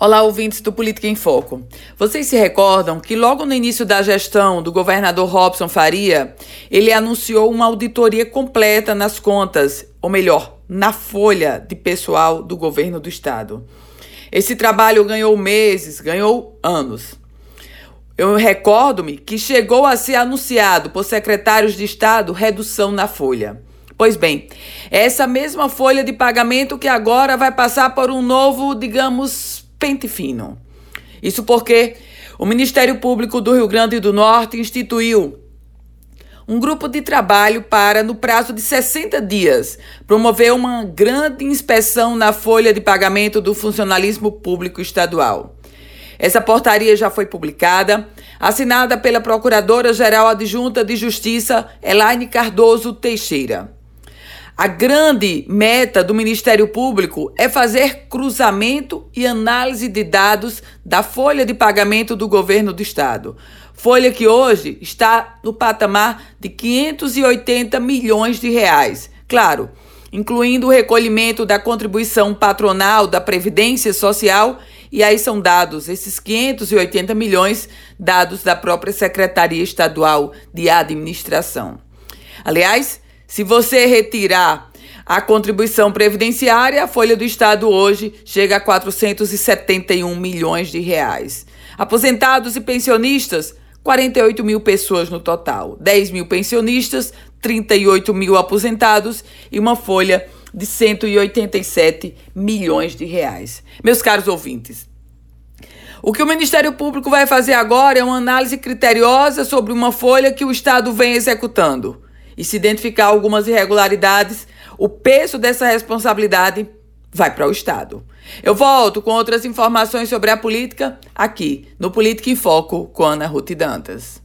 Olá, ouvintes do Política em Foco. Vocês se recordam que logo no início da gestão do governador Robson Faria, ele anunciou uma auditoria completa nas contas, ou melhor, na folha de pessoal do governo do estado. Esse trabalho ganhou meses, ganhou anos. Eu recordo-me que chegou a ser anunciado por secretários de Estado redução na folha. Pois bem, essa mesma folha de pagamento que agora vai passar por um novo, digamos, pente fino. Isso porque o Ministério Público do Rio Grande do Norte instituiu um grupo de trabalho para, no prazo de 60 dias, promover uma grande inspeção na folha de pagamento do funcionalismo público estadual. Essa portaria já foi publicada, assinada pela Procuradora-Geral Adjunta de Justiça, Elaine Cardoso Teixeira. A grande meta do Ministério Público é fazer cruzamento e análise de dados da folha de pagamento do governo do estado. Folha que hoje está no patamar de 580 milhões de reais. Claro, incluindo o recolhimento da contribuição patronal da Previdência Social, e aí são dados esses 580 milhões dados da própria Secretaria Estadual de Administração. Aliás, se você retirar a contribuição previdenciária, a folha do Estado hoje chega a 471 milhões de reais. Aposentados e pensionistas, 48 mil pessoas no total. 10 mil pensionistas, 38 mil aposentados e uma folha de 187 milhões de reais. Meus caros ouvintes, o que o Ministério Público vai fazer agora é uma análise criteriosa sobre uma folha que o Estado vem executando e se identificar algumas irregularidades, o peso dessa responsabilidade vai para o Estado. Eu volto com outras informações sobre a política aqui no Política em Foco com Ana Ruth Dantas.